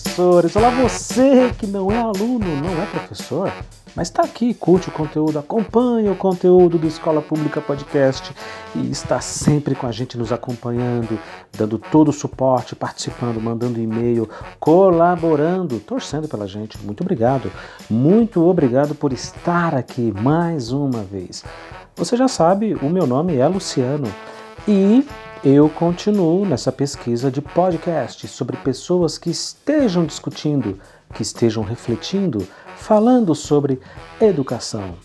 professores! Olá, você que não é aluno, não é professor, mas está aqui, curte o conteúdo, acompanha o conteúdo do Escola Pública Podcast e está sempre com a gente nos acompanhando, dando todo o suporte, participando, mandando e-mail, colaborando, torcendo pela gente. Muito obrigado, muito obrigado por estar aqui mais uma vez. Você já sabe, o meu nome é Luciano e eu continuo nessa pesquisa de podcast sobre pessoas que estejam discutindo, que estejam refletindo, falando sobre educação.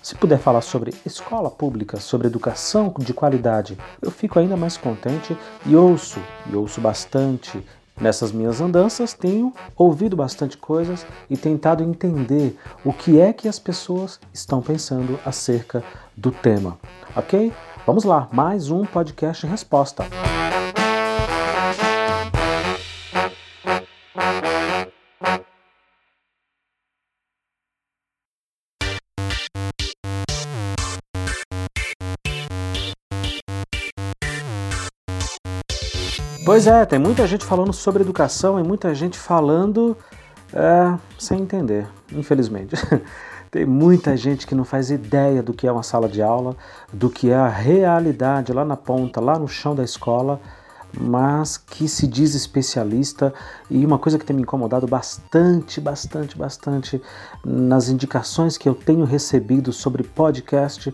Se puder falar sobre escola pública, sobre educação de qualidade, eu fico ainda mais contente e ouço, e ouço bastante. Nessas minhas andanças, tenho ouvido bastante coisas e tentado entender o que é que as pessoas estão pensando acerca do tema, ok? Vamos lá, mais um podcast resposta. Pois é, tem muita gente falando sobre educação e muita gente falando é, sem entender, infelizmente. Tem muita gente que não faz ideia do que é uma sala de aula, do que é a realidade lá na ponta, lá no chão da escola, mas que se diz especialista. E uma coisa que tem me incomodado bastante, bastante, bastante nas indicações que eu tenho recebido sobre podcast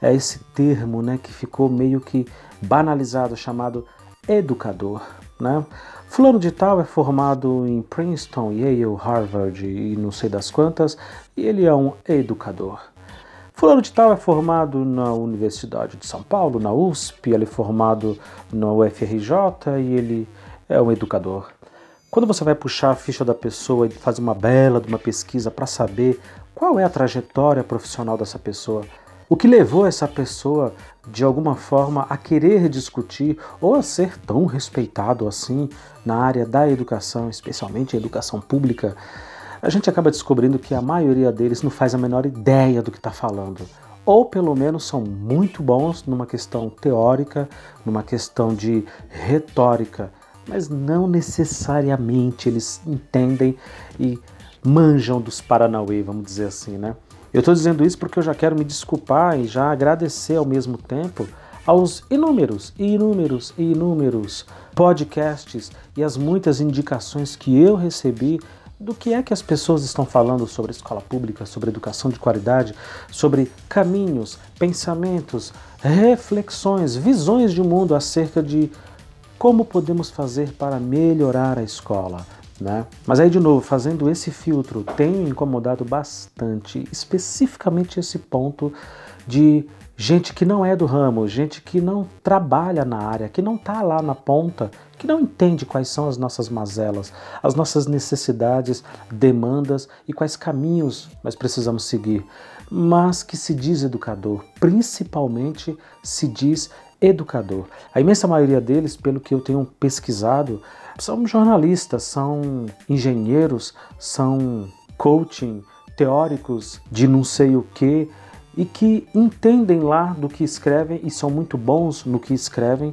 é esse termo, né, que ficou meio que banalizado, chamado educador, né? Fulano de tal é formado em Princeton, Yale, Harvard e não sei das quantas, e ele é um educador. Fulano de tal é formado na Universidade de São Paulo, na USP, ele é formado na UFRJ e ele é um educador. Quando você vai puxar a ficha da pessoa e fazer uma bela de uma pesquisa para saber qual é a trajetória profissional dessa pessoa, o que levou essa pessoa, de alguma forma, a querer discutir ou a ser tão respeitado assim na área da educação, especialmente a educação pública, a gente acaba descobrindo que a maioria deles não faz a menor ideia do que está falando. Ou pelo menos são muito bons numa questão teórica, numa questão de retórica, mas não necessariamente eles entendem e manjam dos Paranauê, vamos dizer assim, né? Eu estou dizendo isso porque eu já quero me desculpar e já agradecer ao mesmo tempo aos inúmeros inúmeros inúmeros podcasts e as muitas indicações que eu recebi do que é que as pessoas estão falando sobre escola pública, sobre educação de qualidade, sobre caminhos, pensamentos, reflexões, visões de mundo acerca de como podemos fazer para melhorar a escola. Né? Mas aí, de novo, fazendo esse filtro, tenho incomodado bastante, especificamente esse ponto de gente que não é do ramo, gente que não trabalha na área, que não está lá na ponta, que não entende quais são as nossas mazelas, as nossas necessidades, demandas e quais caminhos nós precisamos seguir, mas que se diz educador, principalmente se diz educador. A imensa maioria deles, pelo que eu tenho pesquisado, são jornalistas, são engenheiros, são coaching, teóricos de não sei o que e que entendem lá do que escrevem e são muito bons no que escrevem,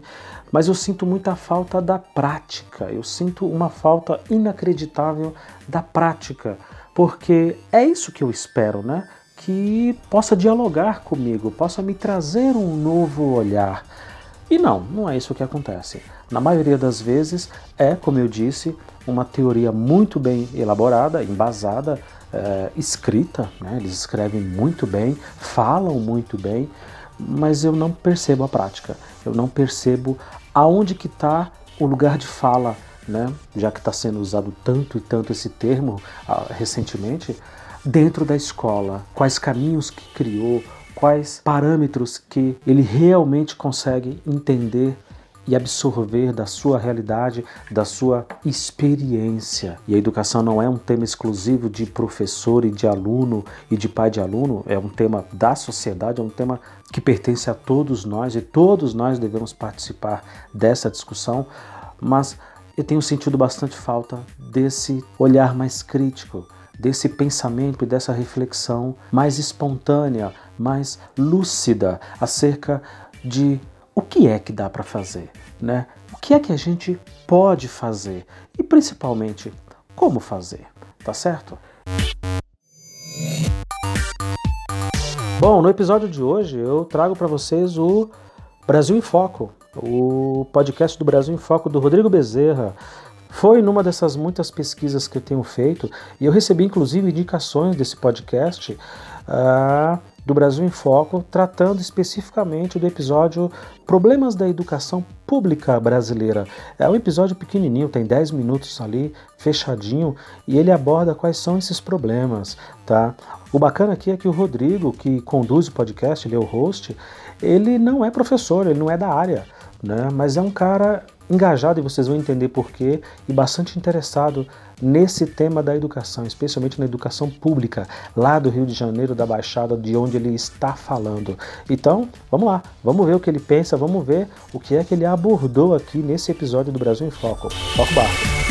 mas eu sinto muita falta da prática, eu sinto uma falta inacreditável da prática, porque é isso que eu espero, né? Que possa dialogar comigo, possa me trazer um novo olhar. E não, não é isso que acontece. Na maioria das vezes é, como eu disse, uma teoria muito bem elaborada, embasada, é, escrita, né? eles escrevem muito bem, falam muito bem, mas eu não percebo a prática, eu não percebo aonde que está o lugar de fala, né? já que está sendo usado tanto e tanto esse termo uh, recentemente, dentro da escola, quais caminhos que criou, quais parâmetros que ele realmente consegue entender e absorver da sua realidade, da sua experiência. E a educação não é um tema exclusivo de professor e de aluno e de pai de aluno, é um tema da sociedade, é um tema que pertence a todos nós e todos nós devemos participar dessa discussão, mas eu tenho sentido bastante falta desse olhar mais crítico, desse pensamento e dessa reflexão mais espontânea, mais lúcida acerca de o que é que dá para fazer, né? O que é que a gente pode fazer e principalmente como fazer, tá certo? Bom, no episódio de hoje eu trago para vocês o Brasil em Foco, o podcast do Brasil em Foco do Rodrigo Bezerra. Foi numa dessas muitas pesquisas que eu tenho feito e eu recebi inclusive indicações desse podcast uh, do Brasil em Foco, tratando especificamente do episódio Problemas da Educação Pública Brasileira. É um episódio pequenininho, tem 10 minutos ali, fechadinho, e ele aborda quais são esses problemas, tá? O bacana aqui é que o Rodrigo, que conduz o podcast, ele é o host, ele não é professor, ele não é da área, né? Mas é um cara engajado, e vocês vão entender porquê, e bastante interessado nesse tema da educação, especialmente na educação pública, lá do Rio de Janeiro, da Baixada, de onde ele está falando. Então, vamos lá, vamos ver o que ele pensa, vamos ver o que é que ele abordou aqui nesse episódio do Brasil em Foco. Foco barco.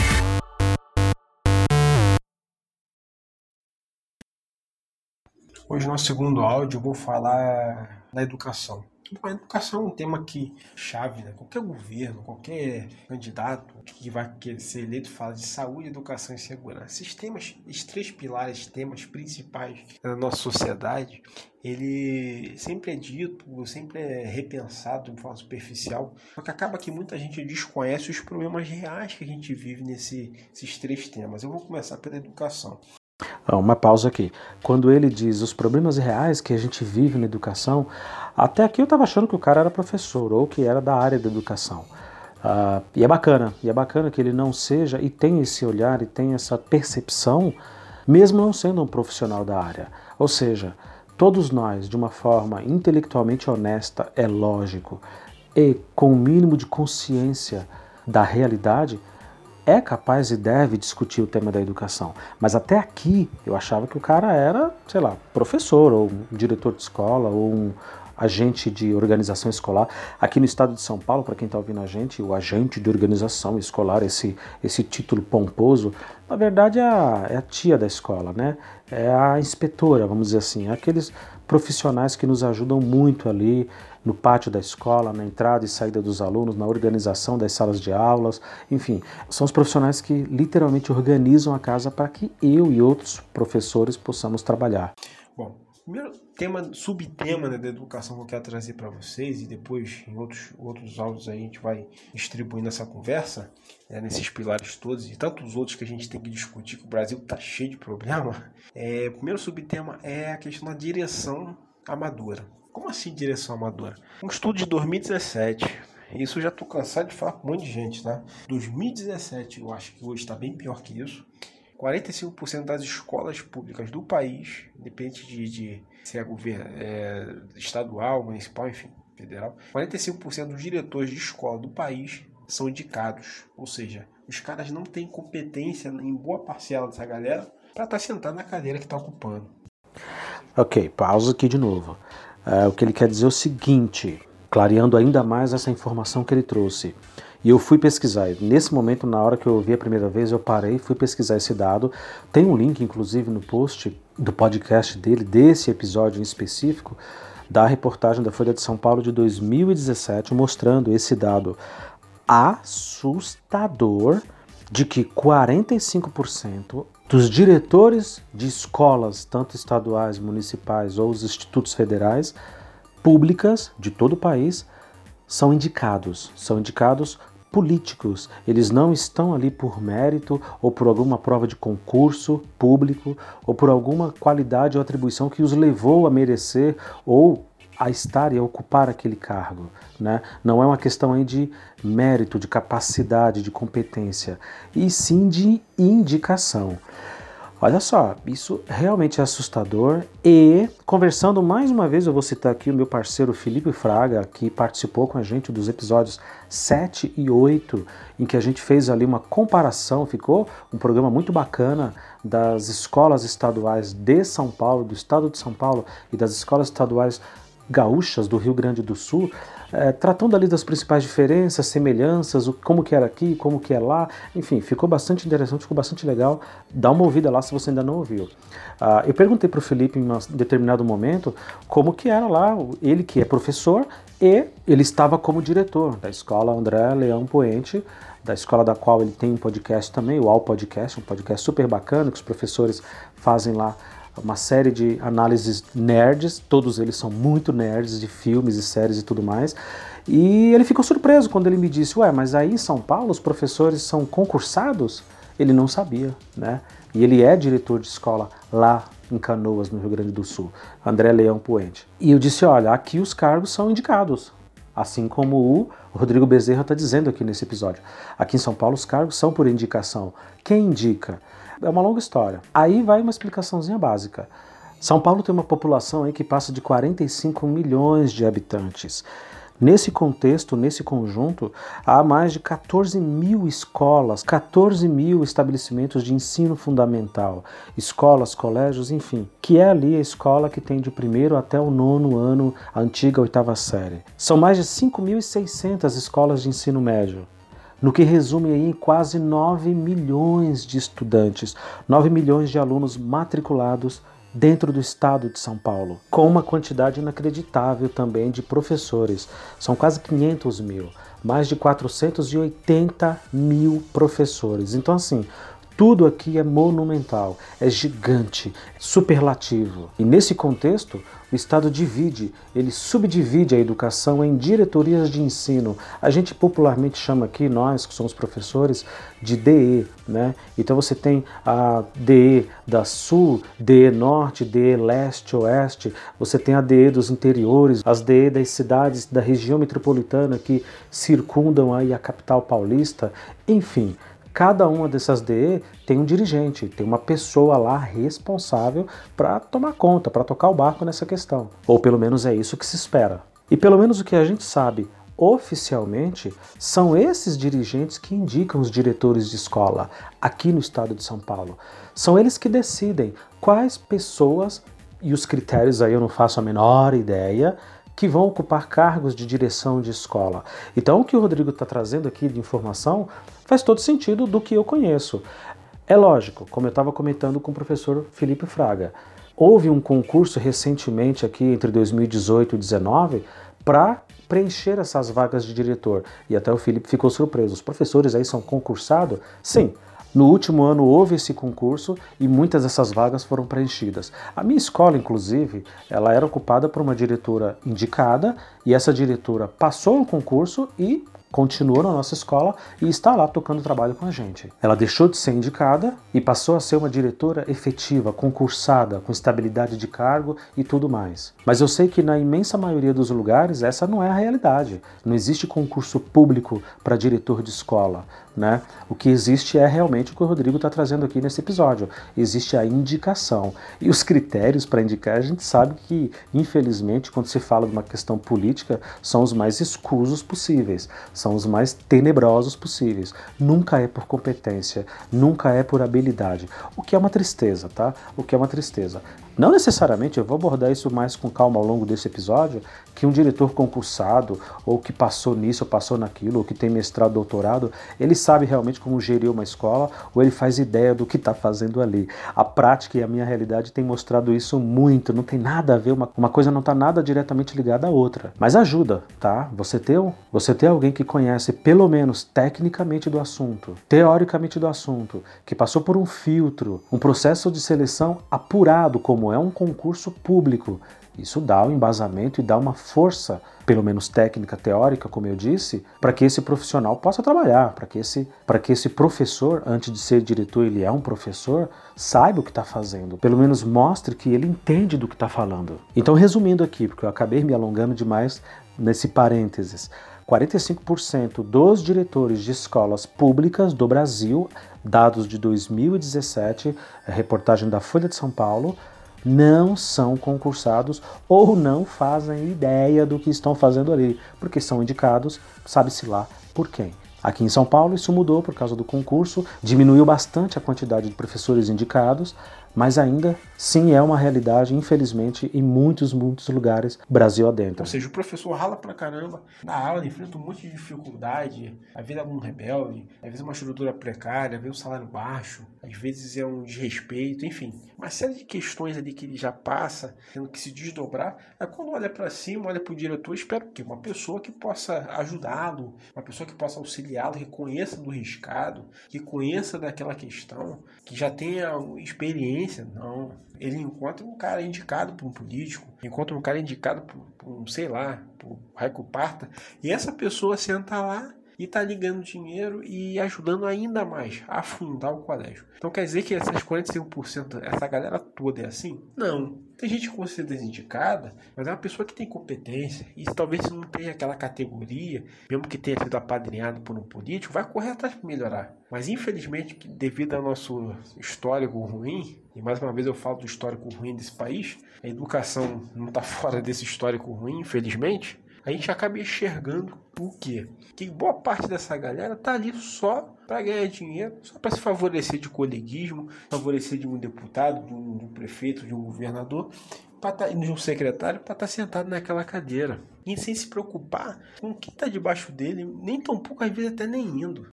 Hoje, no segundo áudio, eu vou falar da educação. A educação é um tema que chave, né? Qualquer governo, qualquer candidato que vai ser eleito fala de saúde, educação e segurança. Esses temas, esses três pilares, temas principais da nossa sociedade, ele sempre é dito, sempre é repensado de forma superficial, só que acaba que muita gente desconhece os problemas reais que a gente vive nesse, nesses três temas. Eu vou começar pela educação. Uma pausa aqui. Quando ele diz os problemas reais que a gente vive na educação, até aqui eu estava achando que o cara era professor ou que era da área da educação. Uh, e é bacana, e é bacana que ele não seja e tem esse olhar e tem essa percepção, mesmo não sendo um profissional da área. Ou seja, todos nós, de uma forma intelectualmente honesta, é lógico, e com o mínimo de consciência da realidade, é capaz e deve discutir o tema da educação. Mas até aqui eu achava que o cara era, sei lá, professor, ou um diretor de escola, ou um agente de organização escolar. Aqui no estado de São Paulo, para quem está ouvindo a gente, o agente de organização escolar, esse, esse título pomposo, na verdade é a, é a tia da escola, né? É a inspetora, vamos dizer assim, é aqueles profissionais que nos ajudam muito ali no pátio da escola, na entrada e saída dos alunos, na organização das salas de aulas, enfim, são os profissionais que literalmente organizam a casa para que eu e outros professores possamos trabalhar. Bom, primeiro tema, subtema né, da educação que eu quero trazer para vocês e depois em outros, outros áudios a gente vai distribuindo essa conversa né, nesses pilares todos e tantos outros que a gente tem que discutir que o Brasil está cheio de problema. É, o primeiro subtema é a questão da direção amadora. Como assim direção amadora? Um estudo de 2017. Isso já estou cansado de falar com um monte de gente, tá? 2017, eu acho que hoje está bem pior que isso. 45% das escolas públicas do país, independente de, de se é governo é, estadual, municipal, enfim, federal, 45% dos diretores de escola do país são indicados. Ou seja, os caras não têm competência em boa parcela dessa galera para estar tá sentado na cadeira que está ocupando. Ok, pausa aqui de novo. É, o que ele quer dizer é o seguinte, clareando ainda mais essa informação que ele trouxe. E eu fui pesquisar. Nesse momento, na hora que eu ouvi a primeira vez, eu parei, fui pesquisar esse dado. Tem um link, inclusive, no post do podcast dele, desse episódio em específico, da reportagem da Folha de São Paulo de 2017, mostrando esse dado assustador de que 45% dos diretores de escolas, tanto estaduais, municipais ou os institutos federais, públicas de todo o país, são indicados. São indicados políticos. Eles não estão ali por mérito ou por alguma prova de concurso público ou por alguma qualidade ou atribuição que os levou a merecer ou a estar e a ocupar aquele cargo. Né? Não é uma questão aí de mérito, de capacidade, de competência, e sim de indicação. Olha só, isso realmente é assustador. E conversando mais uma vez, eu vou citar aqui o meu parceiro Felipe Fraga, que participou com a gente dos episódios 7 e 8, em que a gente fez ali uma comparação, ficou um programa muito bacana das escolas estaduais de São Paulo, do estado de São Paulo e das escolas estaduais gaúchas do Rio Grande do Sul, é, tratando ali das principais diferenças, semelhanças, o, como que era aqui, como que é lá, enfim, ficou bastante interessante, ficou bastante legal. Dá uma ouvida lá se você ainda não ouviu. Ah, eu perguntei para o Felipe em um determinado momento como que era lá, ele que é professor e ele estava como diretor da escola André Leão Poente, da escola da qual ele tem um podcast também, o All Podcast, um podcast super bacana que os professores fazem lá uma série de análises nerds, todos eles são muito nerds de filmes e séries e tudo mais. E ele ficou surpreso quando ele me disse: Ué, mas aí em São Paulo os professores são concursados? Ele não sabia, né? E ele é diretor de escola lá em Canoas, no Rio Grande do Sul, André Leão Puente. E eu disse: Olha, aqui os cargos são indicados, assim como o Rodrigo Bezerra está dizendo aqui nesse episódio. Aqui em São Paulo os cargos são por indicação. Quem indica? É uma longa história. Aí vai uma explicaçãozinha básica. São Paulo tem uma população aí que passa de 45 milhões de habitantes. Nesse contexto, nesse conjunto, há mais de 14 mil escolas, 14 mil estabelecimentos de ensino fundamental, escolas, colégios, enfim, que é ali a escola que tem de primeiro até o nono ano, a antiga oitava série. São mais de 5.600 escolas de ensino médio no que resume aí em quase 9 milhões de estudantes, 9 milhões de alunos matriculados dentro do estado de São Paulo, com uma quantidade inacreditável também de professores. São quase 500 mil, mais de 480 mil professores. Então, assim, tudo aqui é monumental, é gigante, superlativo. E nesse contexto, o Estado divide, ele subdivide a educação em diretorias de ensino. A gente popularmente chama aqui, nós que somos professores, de DE, né? Então você tem a DE da Sul, DE Norte, DE Leste, Oeste, você tem a DE dos interiores, as DE das cidades da região metropolitana que circundam aí a capital paulista, enfim. Cada uma dessas DE tem um dirigente, tem uma pessoa lá responsável para tomar conta, para tocar o barco nessa questão. Ou pelo menos é isso que se espera. E pelo menos o que a gente sabe oficialmente, são esses dirigentes que indicam os diretores de escola aqui no estado de São Paulo. São eles que decidem quais pessoas, e os critérios aí eu não faço a menor ideia, que vão ocupar cargos de direção de escola. Então, o que o Rodrigo está trazendo aqui de informação faz todo sentido do que eu conheço. É lógico, como eu estava comentando com o professor Felipe Fraga, houve um concurso recentemente aqui entre 2018 e 2019 para preencher essas vagas de diretor. E até o Felipe ficou surpreso. Os professores aí são concursados? Sim, no último ano houve esse concurso e muitas dessas vagas foram preenchidas. A minha escola, inclusive, ela era ocupada por uma diretora indicada e essa diretora passou no concurso e continuou na nossa escola e está lá tocando trabalho com a gente. Ela deixou de ser indicada e passou a ser uma diretora efetiva, concursada, com estabilidade de cargo e tudo mais. Mas eu sei que na imensa maioria dos lugares essa não é a realidade. Não existe concurso público para diretor de escola. Né? O que existe é realmente o que o Rodrigo está trazendo aqui nesse episódio. Existe a indicação. E os critérios para indicar, a gente sabe que, infelizmente, quando se fala de uma questão política, são os mais escusos possíveis, são os mais tenebrosos possíveis. Nunca é por competência, nunca é por habilidade. O que é uma tristeza, tá? O que é uma tristeza. Não necessariamente, eu vou abordar isso mais com calma ao longo desse episódio, que um diretor concursado, ou que passou nisso, ou passou naquilo, ou que tem mestrado, doutorado, ele sabe realmente como gerir uma escola, ou ele faz ideia do que está fazendo ali. A prática e a minha realidade tem mostrado isso muito, não tem nada a ver, uma, uma coisa não está nada diretamente ligada à outra. Mas ajuda, tá? Você ter, você ter alguém que conhece pelo menos tecnicamente do assunto, teoricamente do assunto, que passou por um filtro, um processo de seleção apurado como é um concurso público. Isso dá um embasamento e dá uma força, pelo menos técnica, teórica, como eu disse, para que esse profissional possa trabalhar, para que, esse, que esse professor, antes de ser diretor, ele é um professor, saiba o que está fazendo, pelo menos mostre que ele entende do que está falando. Então, resumindo aqui, porque eu acabei me alongando demais nesse parênteses. 45% dos diretores de escolas públicas do Brasil, dados de 2017, reportagem da Folha de São Paulo, não são concursados ou não fazem ideia do que estão fazendo ali, porque são indicados, sabe-se lá por quem. Aqui em São Paulo isso mudou por causa do concurso, diminuiu bastante a quantidade de professores indicados, mas ainda sim é uma realidade, infelizmente, em muitos, muitos lugares, Brasil adentro. Ou seja, o professor rala pra caramba, na aula enfrenta um monte de dificuldade, às vezes é um rebelde, às vezes é uma estrutura precária, às vezes um salário baixo, às vezes é um desrespeito, enfim, uma série de questões ali que ele já passa, tendo que se desdobrar. Aí quando olha para cima, olha para o diretor, espera que uma pessoa que possa ajudá-lo, uma pessoa que possa auxiliá-lo, que conheça do riscado, que conheça daquela questão, que já tenha experiência. Não, ele encontra um cara indicado por um político, encontra um cara indicado por, um, sei lá, por Raico Parta, e essa pessoa senta lá e está ligando dinheiro e ajudando ainda mais a afundar o colégio. Então quer dizer que essas 45%, essa galera toda é assim? Não. Tem gente que ser desindicada, mas é uma pessoa que tem competência e talvez não tenha aquela categoria, mesmo que tenha sido apadrinhado por um político, vai correr atrás para melhorar. Mas infelizmente, devido ao nosso histórico ruim, e mais uma vez eu falo do histórico ruim desse país, a educação não está fora desse histórico ruim, infelizmente, a gente acaba enxergando o quê? Que boa parte dessa galera tá ali só para ganhar dinheiro, só para se favorecer de coleguismo, favorecer de um deputado, de um, de um prefeito, de um governador, tá, de um secretário, para estar tá sentado naquela cadeira. E sem se preocupar com quem está debaixo dele, nem tão pouco, às vezes até nem indo.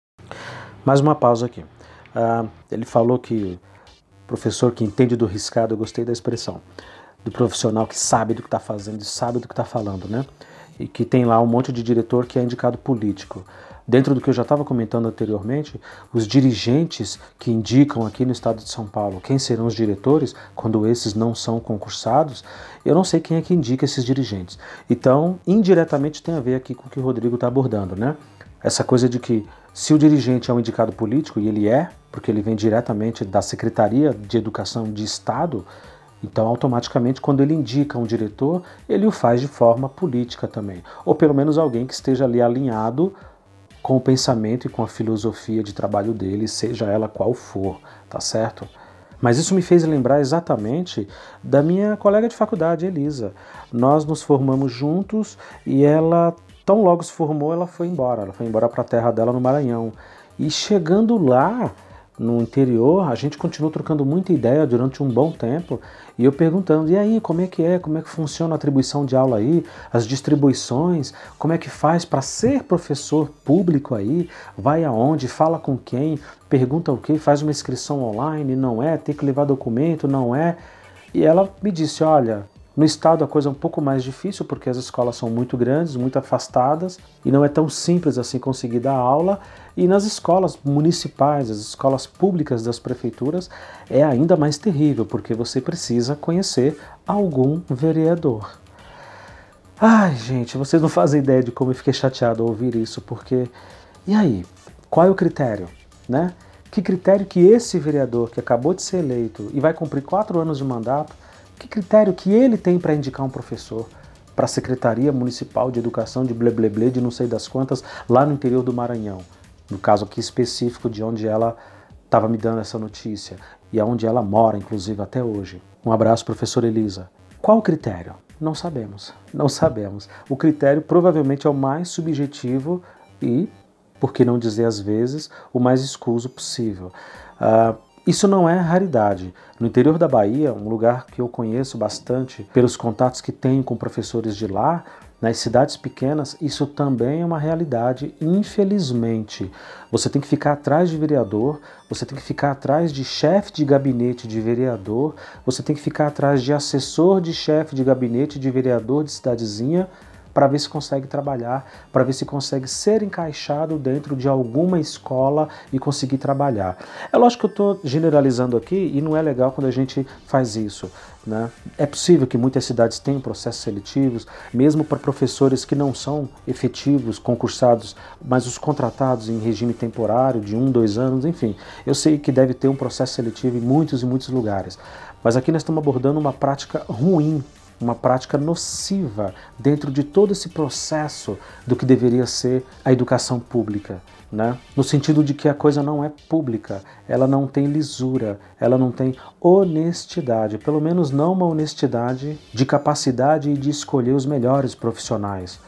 Mais uma pausa aqui. Uh, ele falou que professor que entende do riscado, eu gostei da expressão, do profissional que sabe do que está fazendo e sabe do que está falando, né? E que tem lá um monte de diretor que é indicado político. Dentro do que eu já estava comentando anteriormente, os dirigentes que indicam aqui no estado de São Paulo quem serão os diretores, quando esses não são concursados, eu não sei quem é que indica esses dirigentes. Então, indiretamente tem a ver aqui com o que o Rodrigo está abordando, né? Essa coisa de que se o dirigente é um indicado político, e ele é, porque ele vem diretamente da Secretaria de Educação de Estado, então, automaticamente, quando ele indica um diretor, ele o faz de forma política também. Ou pelo menos alguém que esteja ali alinhado com o pensamento e com a filosofia de trabalho dele, seja ela qual for, tá certo? Mas isso me fez lembrar exatamente da minha colega de faculdade, Elisa. Nós nos formamos juntos e ela, tão logo se formou, ela foi embora. Ela foi embora para a terra dela no Maranhão. E chegando lá, no interior, a gente continuou trocando muita ideia durante um bom tempo e eu perguntando: e aí, como é que é? Como é que funciona a atribuição de aula aí? As distribuições? Como é que faz para ser professor público aí? Vai aonde? Fala com quem? Pergunta o quê? Faz uma inscrição online? Não é? Tem que levar documento? Não é? E ela me disse: olha, no estado a coisa é um pouco mais difícil porque as escolas são muito grandes, muito afastadas e não é tão simples assim conseguir dar aula. E nas escolas municipais, as escolas públicas das prefeituras, é ainda mais terrível porque você precisa conhecer algum vereador. Ai, gente, vocês não fazem ideia de como eu fiquei chateado ao ouvir isso, porque e aí? Qual é o critério, né? Que critério que esse vereador que acabou de ser eleito e vai cumprir quatro anos de mandato que critério que ele tem para indicar um professor para a Secretaria Municipal de Educação de Blebleble de não sei das quantas lá no interior do Maranhão? No caso aqui específico de onde ela estava me dando essa notícia e aonde ela mora, inclusive até hoje. Um abraço, professora Elisa. Qual o critério? Não sabemos. Não sabemos. O critério provavelmente é o mais subjetivo e, por que não dizer às vezes, o mais escuso possível. Uh, isso não é raridade. No interior da Bahia, um lugar que eu conheço bastante pelos contatos que tenho com professores de lá, nas cidades pequenas, isso também é uma realidade, infelizmente. Você tem que ficar atrás de vereador, você tem que ficar atrás de chefe de gabinete de vereador, você tem que ficar atrás de assessor de chefe de gabinete de vereador de cidadezinha para ver se consegue trabalhar, para ver se consegue ser encaixado dentro de alguma escola e conseguir trabalhar. É lógico que eu estou generalizando aqui e não é legal quando a gente faz isso. Né? É possível que muitas cidades tenham processos seletivos, mesmo para professores que não são efetivos, concursados, mas os contratados em regime temporário de um, dois anos, enfim. Eu sei que deve ter um processo seletivo em muitos e muitos lugares. Mas aqui nós estamos abordando uma prática ruim uma prática nociva dentro de todo esse processo do que deveria ser a educação pública. Né? No sentido de que a coisa não é pública, ela não tem lisura, ela não tem honestidade, pelo menos não uma honestidade de capacidade e de escolher os melhores profissionais.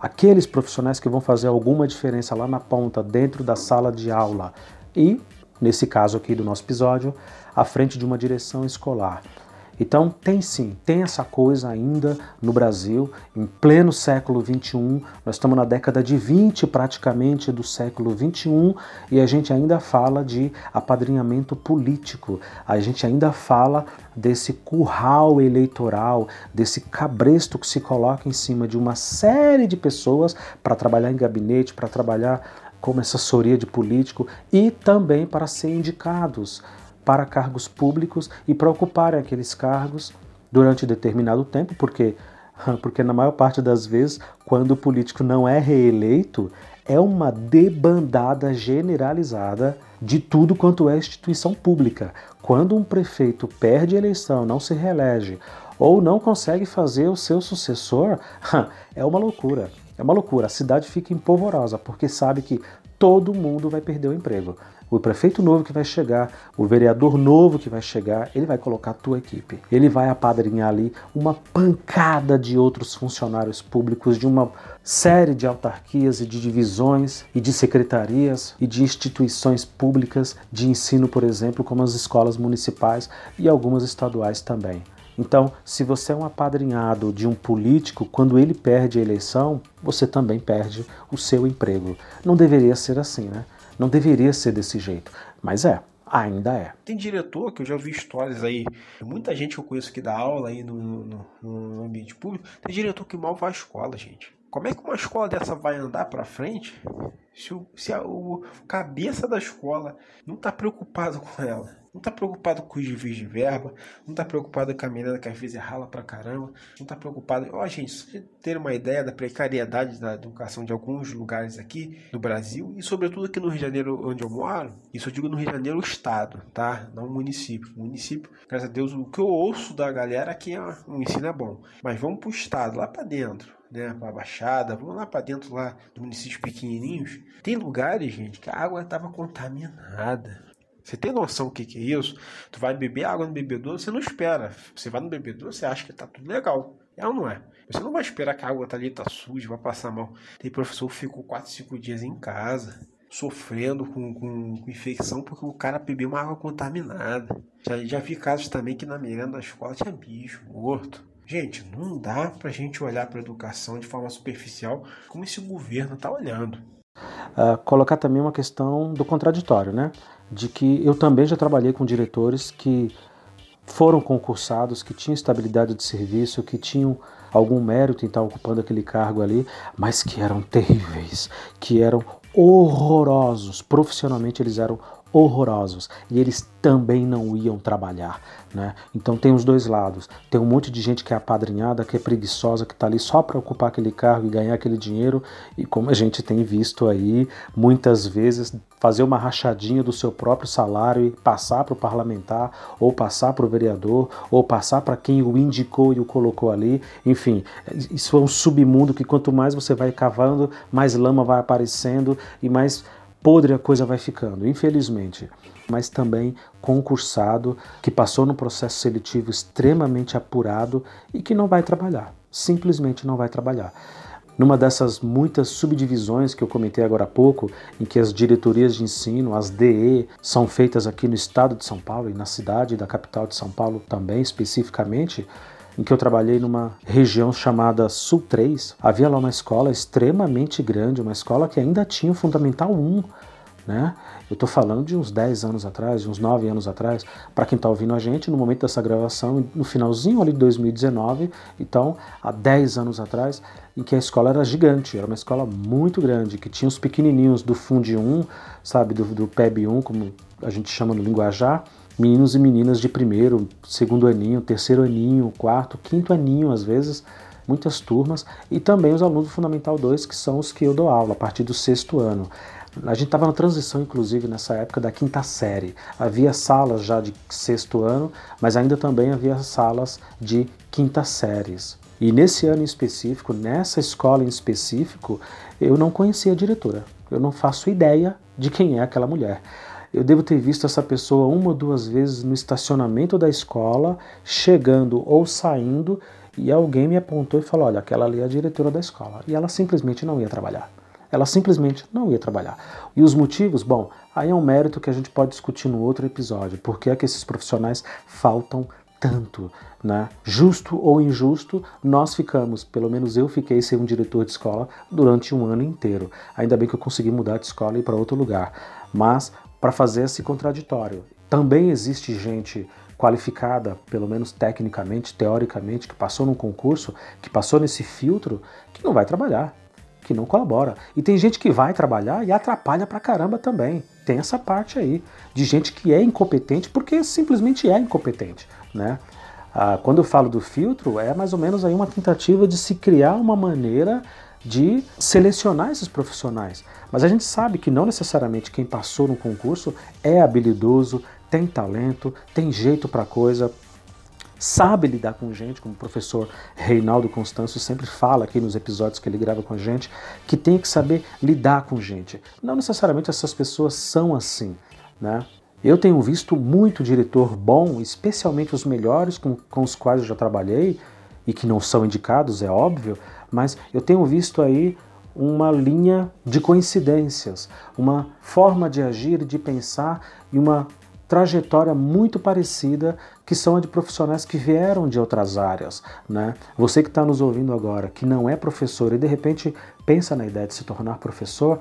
Aqueles profissionais que vão fazer alguma diferença lá na ponta, dentro da sala de aula. E, nesse caso aqui do nosso episódio, à frente de uma direção escolar. Então tem sim, tem essa coisa ainda no Brasil, em pleno século XXI, nós estamos na década de 20 praticamente do século XXI e a gente ainda fala de apadrinhamento político, a gente ainda fala desse curral eleitoral, desse cabresto que se coloca em cima de uma série de pessoas para trabalhar em gabinete, para trabalhar como assessoria de político e também para ser indicados para cargos públicos e para ocuparem aqueles cargos durante determinado tempo, porque porque na maior parte das vezes, quando o político não é reeleito, é uma debandada generalizada de tudo quanto é instituição pública. Quando um prefeito perde a eleição, não se reelege ou não consegue fazer o seu sucessor, é uma loucura. É uma loucura. A cidade fica empolvorosa porque sabe que todo mundo vai perder o emprego o prefeito novo que vai chegar, o vereador novo que vai chegar, ele vai colocar a tua equipe. Ele vai apadrinhar ali uma pancada de outros funcionários públicos de uma série de autarquias e de divisões e de secretarias e de instituições públicas de ensino, por exemplo, como as escolas municipais e algumas estaduais também. Então, se você é um apadrinhado de um político, quando ele perde a eleição, você também perde o seu emprego. Não deveria ser assim, né? Não deveria ser desse jeito, mas é. Ainda é. Tem diretor que eu já vi histórias aí, muita gente que eu conheço que dá aula aí no, no, no ambiente público, tem diretor que mal vai à escola, gente. Como é que uma escola dessa vai andar para frente se, o, se a, o cabeça da escola não está preocupado com ela? Não tá preocupado com os desvios de verba, não tá preocupado com a menina que às vezes rala pra caramba, não tá preocupado. Ó, oh, gente, só de ter uma ideia da precariedade da educação de alguns lugares aqui no Brasil e, sobretudo, aqui no Rio de Janeiro, onde eu moro, isso eu digo no Rio de Janeiro, o estado, tá? Não o município. O município, graças a Deus, o que eu ouço da galera aqui é o ensino é bom. Mas vamos pro estado, lá para dentro né, para a Baixada, vamos lá para dentro lá dos municípios pequenininhos. Tem lugares, gente, que a água estava contaminada. Você tem noção do que, que é isso? Tu vai beber água no bebedouro, você não espera. Você vai no bebedouro, você acha que tá tudo legal. É ou não é? Você não vai esperar que a água tá ali, tá suja, vai passar mal. Tem professor que ficou 4, 5 dias em casa, sofrendo com, com, com, infecção porque o cara bebeu uma água contaminada. Já, já vi casos também que na merenda da escola tinha bicho morto. Gente, não dá pra gente olhar para a educação de forma superficial como esse governo tá olhando. Uh, colocar também uma questão do contraditório, né? de que eu também já trabalhei com diretores que foram concursados, que tinham estabilidade de serviço, que tinham algum mérito em estar ocupando aquele cargo ali, mas que eram terríveis, que eram horrorosos. Profissionalmente eles eram horrorosos e eles também não iam trabalhar. Né? Então tem os dois lados. Tem um monte de gente que é apadrinhada, que é preguiçosa, que está ali só para ocupar aquele cargo e ganhar aquele dinheiro. E como a gente tem visto aí, muitas vezes fazer uma rachadinha do seu próprio salário e passar para o parlamentar, ou passar para o vereador, ou passar para quem o indicou e o colocou ali. Enfim, isso é um submundo que quanto mais você vai cavando, mais lama vai aparecendo e mais podre a coisa vai ficando, infelizmente. Mas também concursado, que passou num processo seletivo extremamente apurado e que não vai trabalhar, simplesmente não vai trabalhar. Numa dessas muitas subdivisões que eu comentei agora há pouco, em que as diretorias de ensino, as DE, são feitas aqui no estado de São Paulo e na cidade da capital de São Paulo também especificamente, em que eu trabalhei numa região chamada Sul 3, havia lá uma escola extremamente grande, uma escola que ainda tinha o Fundamental 1. Né? Eu estou falando de uns 10 anos atrás, de uns 9 anos atrás, para quem está ouvindo a gente, no momento dessa gravação, no finalzinho ali de 2019, então, há 10 anos atrás, em que a escola era gigante, era uma escola muito grande, que tinha os pequenininhos do Fundi 1, sabe, do, do PEB 1, como a gente chama no linguajar, meninos e meninas de primeiro, segundo aninho, terceiro aninho, quarto, quinto aninho às vezes, muitas turmas, e também os alunos do Fundamental 2, que são os que eu dou aula a partir do sexto ano. A gente estava na transição, inclusive, nessa época da quinta série. Havia salas já de sexto ano, mas ainda também havia salas de quinta séries. E nesse ano em específico, nessa escola em específico, eu não conhecia a diretora. Eu não faço ideia de quem é aquela mulher. Eu devo ter visto essa pessoa uma ou duas vezes no estacionamento da escola, chegando ou saindo, e alguém me apontou e falou: Olha, aquela ali é a diretora da escola. E ela simplesmente não ia trabalhar. ela simplesmente não ia trabalhar. E os motivos, bom, aí é um mérito que a gente pode discutir no outro episódio, porque é que esses profissionais faltam tanto, né? Justo ou injusto, nós ficamos, pelo menos eu fiquei sem um diretor de escola durante um ano inteiro. Ainda bem que eu consegui mudar de escola e ir para outro lugar. Mas para fazer esse contraditório, também existe gente qualificada, pelo menos tecnicamente, teoricamente, que passou num concurso, que passou nesse filtro, que não vai trabalhar, que não colabora. E tem gente que vai trabalhar e atrapalha pra caramba também. Tem essa parte aí de gente que é incompetente porque simplesmente é incompetente, né? Ah, quando eu falo do filtro, é mais ou menos aí uma tentativa de se criar uma maneira de selecionar esses profissionais. Mas a gente sabe que não necessariamente quem passou no concurso é habilidoso, tem talento, tem jeito para coisa, sabe lidar com gente, como o professor Reinaldo Constâncio sempre fala aqui nos episódios que ele grava com a gente, que tem que saber lidar com gente. Não necessariamente essas pessoas são assim, né? Eu tenho visto muito diretor bom, especialmente os melhores com, com os quais eu já trabalhei, e que não são indicados, é óbvio, mas eu tenho visto aí uma linha de coincidências, uma forma de agir, de pensar e uma trajetória muito parecida que são a de profissionais que vieram de outras áreas, né? Você que está nos ouvindo agora, que não é professor e de repente pensa na ideia de se tornar professor,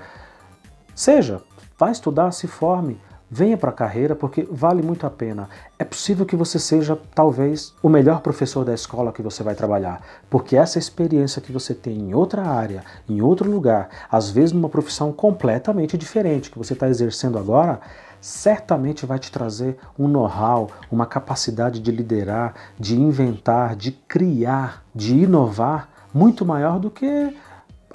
seja, vá estudar, se forme, venha para a carreira porque vale muito a pena. É possível que você seja talvez o melhor professor da escola que você vai trabalhar, porque essa experiência que você tem em outra área, em outro lugar, às vezes numa profissão completamente diferente que você está exercendo agora, certamente vai te trazer um know-how, uma capacidade de liderar, de inventar, de criar, de inovar muito maior do que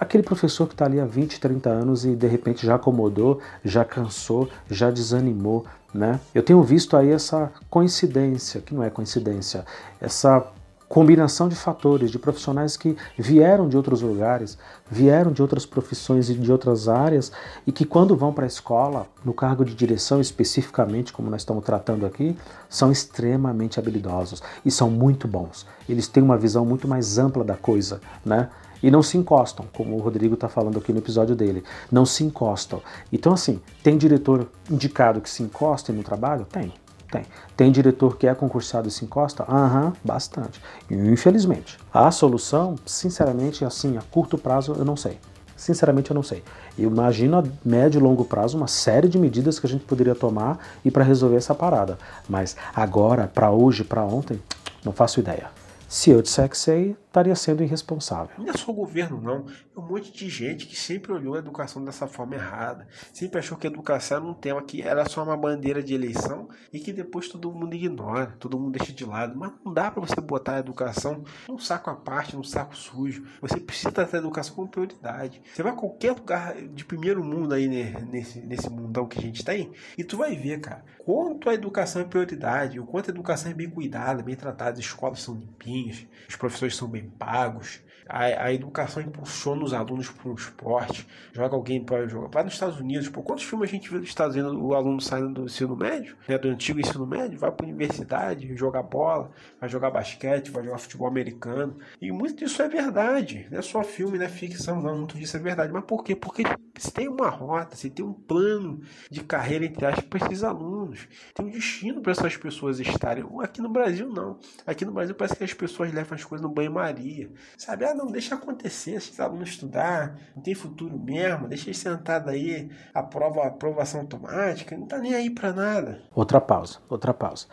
aquele professor que está ali há 20, 30 anos e de repente já acomodou, já cansou, já desanimou. Né? Eu tenho visto aí essa coincidência, que não é coincidência, essa combinação de fatores, de profissionais que vieram de outros lugares, vieram de outras profissões e de outras áreas e que quando vão para a escola, no cargo de direção especificamente, como nós estamos tratando aqui, são extremamente habilidosos e são muito bons. Eles têm uma visão muito mais ampla da coisa, né? E não se encostam, como o Rodrigo está falando aqui no episódio dele. Não se encostam. Então, assim, tem diretor indicado que se encosta no trabalho? Tem. Tem. Tem diretor que é concursado e se encosta? Aham, uhum, bastante. Infelizmente. A solução, sinceramente, assim, a curto prazo, eu não sei. Sinceramente, eu não sei. Eu imagino a médio e longo prazo uma série de medidas que a gente poderia tomar e para resolver essa parada. Mas agora, para hoje, para ontem, não faço ideia. Se eu disser que sei, estaria sendo irresponsável. Não é só o governo, não. É um monte de gente que sempre olhou a educação dessa forma errada. Sempre achou que a educação era um tema que era só uma bandeira de eleição e que depois todo mundo ignora, todo mundo deixa de lado. Mas não dá para você botar a educação num saco à parte, num saco sujo. Você precisa tratar a educação como prioridade. Você vai a qualquer lugar de primeiro mundo aí nesse, nesse mundão que a gente tem e tu vai ver, cara, quanto a educação é prioridade, o quanto a educação é bem cuidada, bem tratada, as escolas são limpinhas, os professores são bem pagos. A, a educação impulsiona os alunos para o esporte, joga alguém para jogar. Vai nos Estados Unidos, por quantos filmes a gente vê nos Estados Unidos o aluno saindo do ensino médio, né, do antigo ensino médio, vai para a universidade jogar bola, vai jogar basquete, vai jogar futebol americano. E muito disso é verdade, não é só filme, não é ficção, não, muito disso é verdade. Mas por quê? Porque se tem uma rota, se tem um plano de carreira entre aspas para esses alunos, tem um destino para essas pessoas estarem. Aqui no Brasil, não. Aqui no Brasil parece que as pessoas levam as coisas no banho-maria, sabe? Ah, não, deixa acontecer, esses alunos estudar, não tem futuro mesmo, deixa eles sentados aí, aprova a aprovação automática, não tá nem aí para nada. Outra pausa, outra pausa.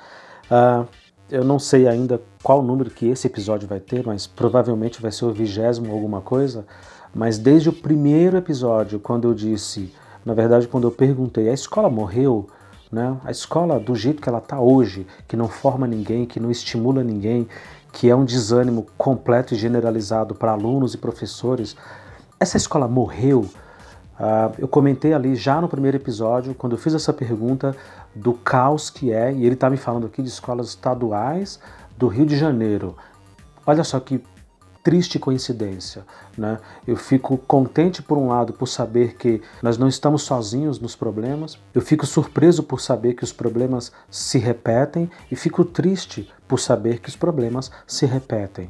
Uh, eu não sei ainda qual número que esse episódio vai ter, mas provavelmente vai ser o vigésimo alguma coisa. Mas desde o primeiro episódio, quando eu disse, na verdade, quando eu perguntei, a escola morreu? Né? A escola do jeito que ela está hoje, que não forma ninguém, que não estimula ninguém, que é um desânimo completo e generalizado para alunos e professores, essa escola morreu? Uh, eu comentei ali já no primeiro episódio, quando eu fiz essa pergunta, do caos que é, e ele está me falando aqui de escolas estaduais do Rio de Janeiro. Olha só que triste coincidência. Né? Eu fico contente, por um lado, por saber que nós não estamos sozinhos nos problemas, eu fico surpreso por saber que os problemas se repetem e fico triste por saber que os problemas se repetem.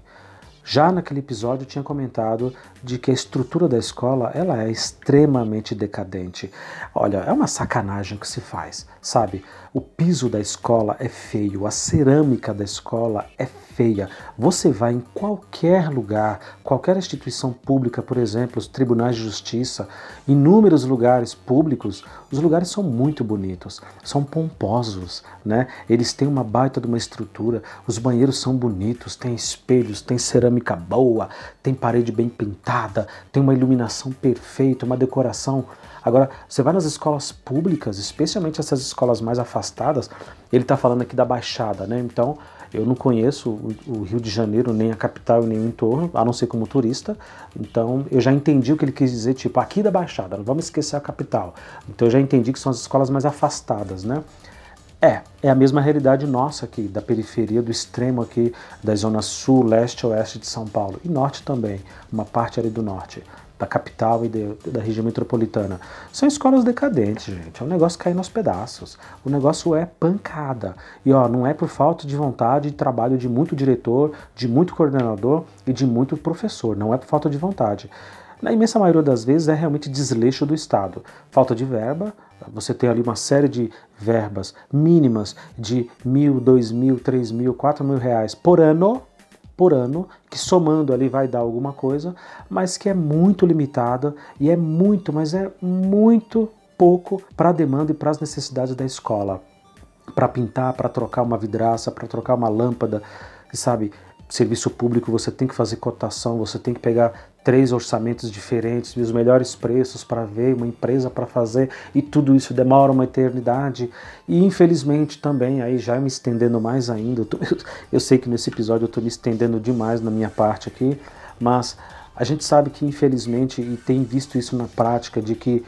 Já naquele episódio tinha comentado de que a estrutura da escola ela é extremamente decadente. Olha, é uma sacanagem que se faz, sabe? O piso da escola é feio, a cerâmica da escola é feia. Você vai em qualquer lugar, qualquer instituição pública, por exemplo, os tribunais de justiça, inúmeros lugares públicos, os lugares são muito bonitos, são pomposos, né? Eles têm uma baita de uma estrutura, os banheiros são bonitos, tem espelhos, tem cerâmica boa, tem parede bem pintada, tem uma iluminação perfeita, uma decoração. Agora, você vai nas escolas públicas, especialmente essas escolas mais afastadas, ele está falando aqui da Baixada, né? Então, eu não conheço o, Rio de Janeiro, nem a capital, nem o entorno, a não ser como turista. Então eu já entendi o que ele quis dizer, tipo, aqui da Baixada, não vamos esquecer a capital. Então eu já entendi que são as escolas mais afastadas, né? É, é a mesma realidade nossa aqui, da periferia, do extremo aqui, da zona sul, leste, oeste de São Paulo. E norte também, uma parte ali do norte da capital e de, da região metropolitana. São escolas decadentes, gente. É um negócio caindo aos pedaços. O negócio é pancada. E ó, não é por falta de vontade e trabalho de muito diretor, de muito coordenador e de muito professor. Não é por falta de vontade. Na imensa maioria das vezes é realmente desleixo do Estado. Falta de verba, você tem ali uma série de verbas mínimas de mil, dois mil, três mil, quatro mil reais por ano por ano, que somando ali vai dar alguma coisa, mas que é muito limitada e é muito, mas é muito pouco para a demanda e para as necessidades da escola. Para pintar, para trocar uma vidraça, para trocar uma lâmpada, sabe? Serviço público você tem que fazer cotação, você tem que pegar três orçamentos diferentes, os melhores preços para ver, uma empresa para fazer, e tudo isso demora uma eternidade. E infelizmente também, aí já me estendendo mais ainda, eu, tô, eu sei que nesse episódio eu estou me estendendo demais na minha parte aqui, mas a gente sabe que infelizmente, e tem visto isso na prática, de que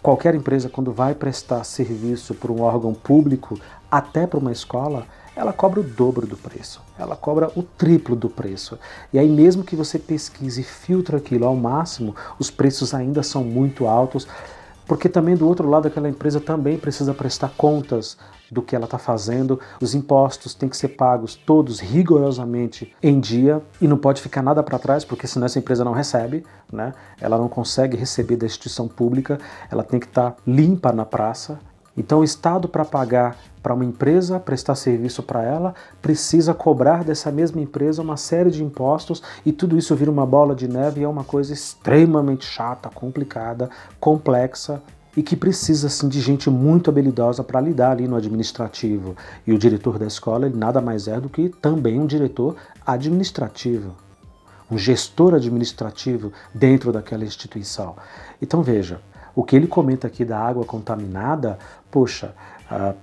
qualquer empresa, quando vai prestar serviço para um órgão público, até para uma escola, ela cobra o dobro do preço, ela cobra o triplo do preço. E aí, mesmo que você pesquise e filtre aquilo ao máximo, os preços ainda são muito altos, porque também do outro lado aquela empresa também precisa prestar contas do que ela está fazendo, os impostos têm que ser pagos todos rigorosamente em dia e não pode ficar nada para trás, porque senão essa empresa não recebe, né? ela não consegue receber da instituição pública, ela tem que estar tá limpa na praça. Então, o Estado, para pagar para uma empresa prestar serviço para ela, precisa cobrar dessa mesma empresa uma série de impostos e tudo isso vira uma bola de neve e é uma coisa extremamente chata, complicada, complexa e que precisa assim, de gente muito habilidosa para lidar ali no administrativo. E o diretor da escola ele nada mais é do que também um diretor administrativo, um gestor administrativo dentro daquela instituição. Então veja, o que ele comenta aqui da água contaminada, poxa, uh,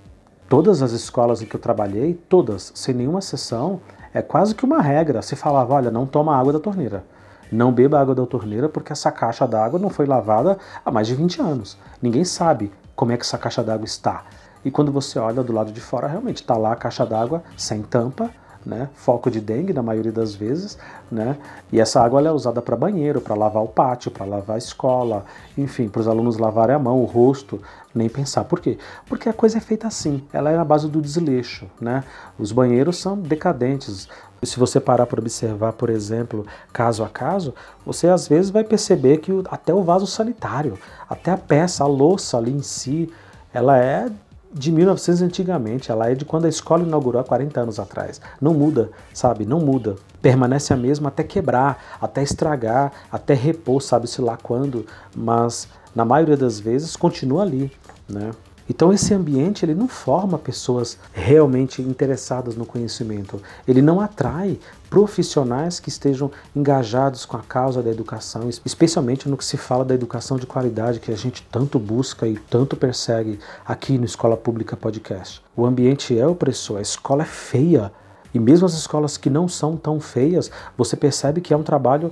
todas as escolas em que eu trabalhei, todas, sem nenhuma exceção, é quase que uma regra. Se falava, olha, não toma água da torneira. Não beba água da torneira porque essa caixa d'água não foi lavada há mais de 20 anos. Ninguém sabe como é que essa caixa d'água está. E quando você olha do lado de fora, realmente está lá a caixa d'água sem tampa, né? Foco de dengue na maioria das vezes, né? E essa água é usada para banheiro, para lavar o pátio, para lavar a escola, enfim, para os alunos lavarem a mão, o rosto, nem pensar. Por quê? Porque a coisa é feita assim, ela é na base do desleixo, né? Os banheiros são decadentes. Se você parar para observar, por exemplo, caso a caso, você às vezes vai perceber que até o vaso sanitário, até a peça, a louça ali em si, ela é de 1900 antigamente, ela é de quando a escola inaugurou há 40 anos atrás. Não muda, sabe? Não muda. Permanece a mesma até quebrar, até estragar, até repor, sabe-se lá quando, mas na maioria das vezes continua ali, né? Então esse ambiente ele não forma pessoas realmente interessadas no conhecimento. Ele não atrai profissionais que estejam engajados com a causa da educação, especialmente no que se fala da educação de qualidade que a gente tanto busca e tanto persegue aqui no Escola Pública Podcast. O ambiente é opressor, a escola é feia. E mesmo as escolas que não são tão feias, você percebe que é um trabalho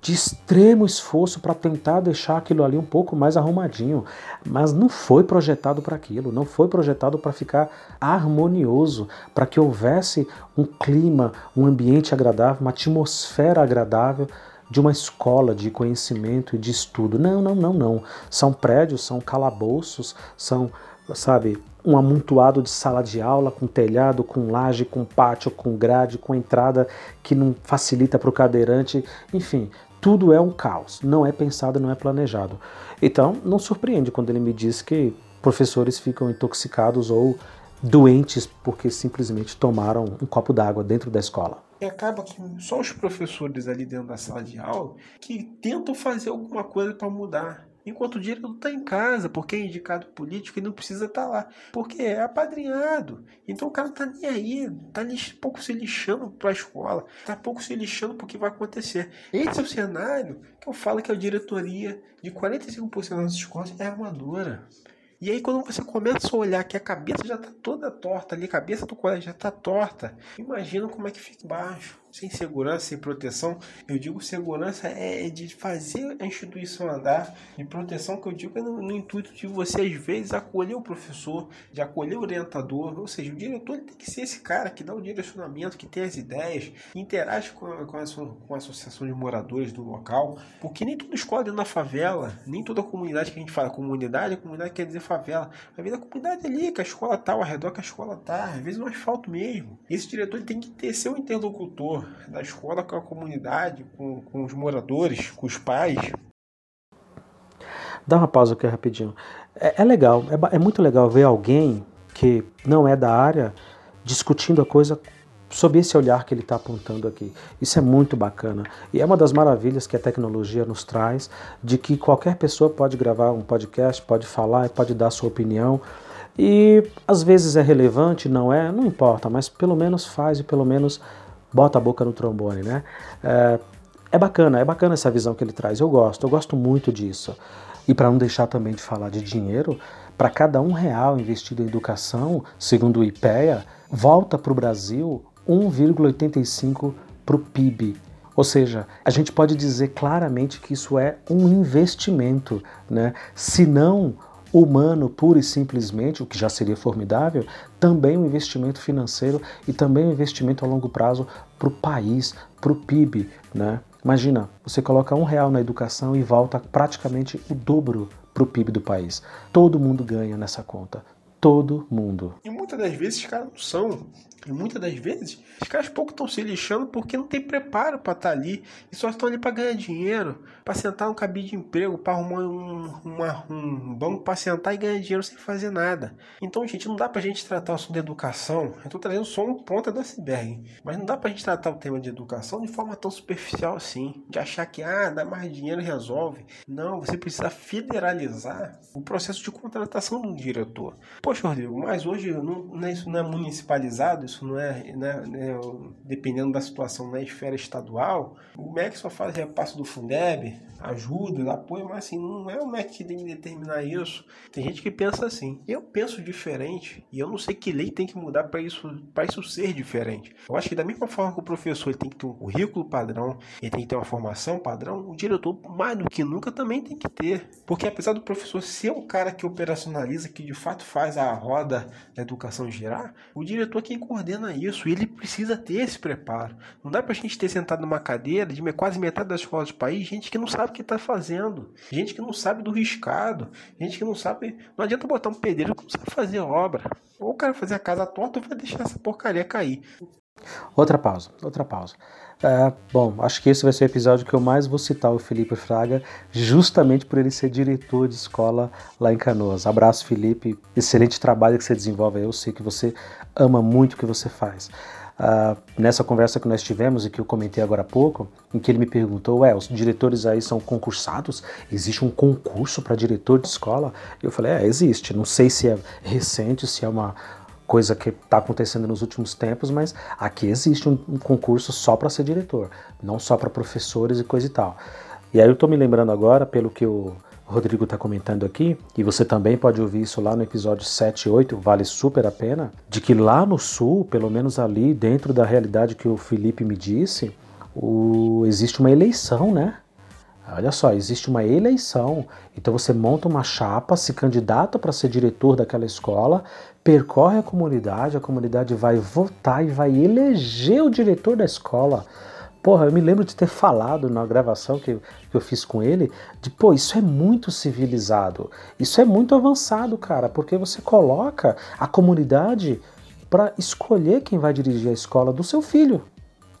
de extremo esforço para tentar deixar aquilo ali um pouco mais arrumadinho, mas não foi projetado para aquilo, não foi projetado para ficar harmonioso, para que houvesse um clima, um ambiente agradável, uma atmosfera agradável de uma escola de conhecimento e de estudo. Não, não, não, não. São prédios, são calabouços, são, sabe, um amontoado de sala de aula com telhado, com laje, com pátio, com grade, com entrada que não facilita para o cadeirante, enfim, tudo é um caos, não é pensado, não é planejado. Então, não surpreende quando ele me diz que professores ficam intoxicados ou doentes porque simplesmente tomaram um copo d'água dentro da escola. E acaba que só os professores ali dentro da sala de aula que tentam fazer alguma coisa para mudar. Enquanto o diretor está em casa, porque é indicado político e não precisa estar tá lá. Porque é apadrinhado. Então o cara não tá nem aí, tá pouco se lixando para a escola, tá pouco se lixando para o que vai acontecer. Esse é o cenário que eu falo que a diretoria de 45% das escolas é armadora. E aí quando você começa a olhar que a cabeça já está toda torta ali, a cabeça do colégio já está torta, imagina como é que fica embaixo. Sem segurança, sem proteção. Eu digo segurança é, é de fazer a instituição andar, de proteção que eu digo é no, no, intuito de você às vezes acolher o professor, de acolher o orientador, ou seja, o diretor tem que ser esse cara que dá o direcionamento, que tem as ideias, interage com a, com a, com a associação de moradores do local, porque nem toda escola dentro da favela, nem toda comunidade que a gente fala comunidade, a comunidade quer dizer favela. A vida da comunidade é ali, que a escola tá, ao redor que a escola tá, às vezes no asfalto mesmo. Esse diretor tem que ter seu interlocutor da escola com a comunidade, com, com os moradores, com os pais. Dá uma pausa aqui rapidinho. É, é legal, é, é muito legal ver alguém que não é da área discutindo a coisa sob esse olhar que ele está apontando aqui. Isso é muito bacana. E é uma das maravilhas que a tecnologia nos traz, de que qualquer pessoa pode gravar um podcast, pode falar, pode dar sua opinião. E às vezes é relevante, não é, não importa, mas pelo menos faz e pelo menos bota a boca no trombone, né? É, é bacana, é bacana essa visão que ele traz. Eu gosto, eu gosto muito disso. E para não deixar também de falar de dinheiro, para cada um real investido em educação, segundo o IPEA, volta para o Brasil 1,85 para o PIB. Ou seja, a gente pode dizer claramente que isso é um investimento, né? Se não humano, pura e simplesmente, o que já seria formidável, também um investimento financeiro e também um investimento a longo prazo para o país, para o PIB. Né? Imagina, você coloca um real na educação e volta praticamente o dobro para o PIB do país. Todo mundo ganha nessa conta. Todo mundo. E muitas das vezes os caras não são e muitas das vezes, os caras pouco estão se lixando porque não tem preparo para estar tá ali e só estão ali para ganhar dinheiro, para sentar no cabide de emprego, para arrumar um, uma, um banco para sentar e ganhar dinheiro sem fazer nada. Então, gente, não dá para a gente tratar o assunto de educação. Eu estou trazendo só uma ponta do iceberg, mas não dá para a gente tratar o tema de educação de forma tão superficial assim, de achar que ah, dá mais dinheiro resolve. Não, você precisa federalizar o processo de contratação do diretor. Poxa, Rodrigo, mas hoje não, não é, isso não é municipalizado isso não é, né, né, dependendo da situação na esfera estadual, o MEC só faz repasse do Fundeb, ajuda, apoio, mas assim, não é o MEC que tem que determinar isso. Tem gente que pensa assim. Eu penso diferente e eu não sei que lei tem que mudar para isso, para isso ser diferente. Eu acho que da mesma forma que o professor tem que ter um currículo padrão, ele tem que ter uma formação padrão, o diretor, mais do que nunca, também tem que ter. Porque apesar do professor ser um cara que operacionaliza, que de fato faz a roda da educação girar, o diretor é quem coordena isso e ele precisa ter esse preparo. Não dá para a gente ter sentado numa cadeira de quase metade das escolas do país, gente que não sabe sabe o que está fazendo. Gente que não sabe do riscado. Gente que não sabe. Não adianta botar um pedreiro que não sabe fazer obra. Ou o cara fazer a casa torta ou vai deixar essa porcaria cair. Outra pausa, outra pausa. É, bom, acho que esse vai ser o episódio que eu mais vou citar o Felipe Fraga, justamente por ele ser diretor de escola lá em Canoas. Abraço, Felipe. Excelente trabalho que você desenvolve. Eu sei que você ama muito o que você faz uh, nessa conversa que nós tivemos e que eu comentei agora há pouco, em que ele me perguntou, ué, os diretores aí são concursados? Existe um concurso para diretor de escola? Eu falei, é, existe. Não sei se é recente, se é uma coisa que está acontecendo nos últimos tempos, mas aqui existe um, um concurso só para ser diretor, não só para professores e coisa e tal. E aí eu estou me lembrando agora, pelo que o Rodrigo está comentando aqui, e você também pode ouvir isso lá no episódio 7 e 8, vale super a pena, de que lá no sul, pelo menos ali dentro da realidade que o Felipe me disse, o... existe uma eleição, né? Olha só, existe uma eleição. Então você monta uma chapa, se candidata para ser diretor daquela escola, percorre a comunidade, a comunidade vai votar e vai eleger o diretor da escola Porra, eu me lembro de ter falado na gravação que, que eu fiz com ele, de pô, isso é muito civilizado, isso é muito avançado, cara, porque você coloca a comunidade para escolher quem vai dirigir a escola do seu filho.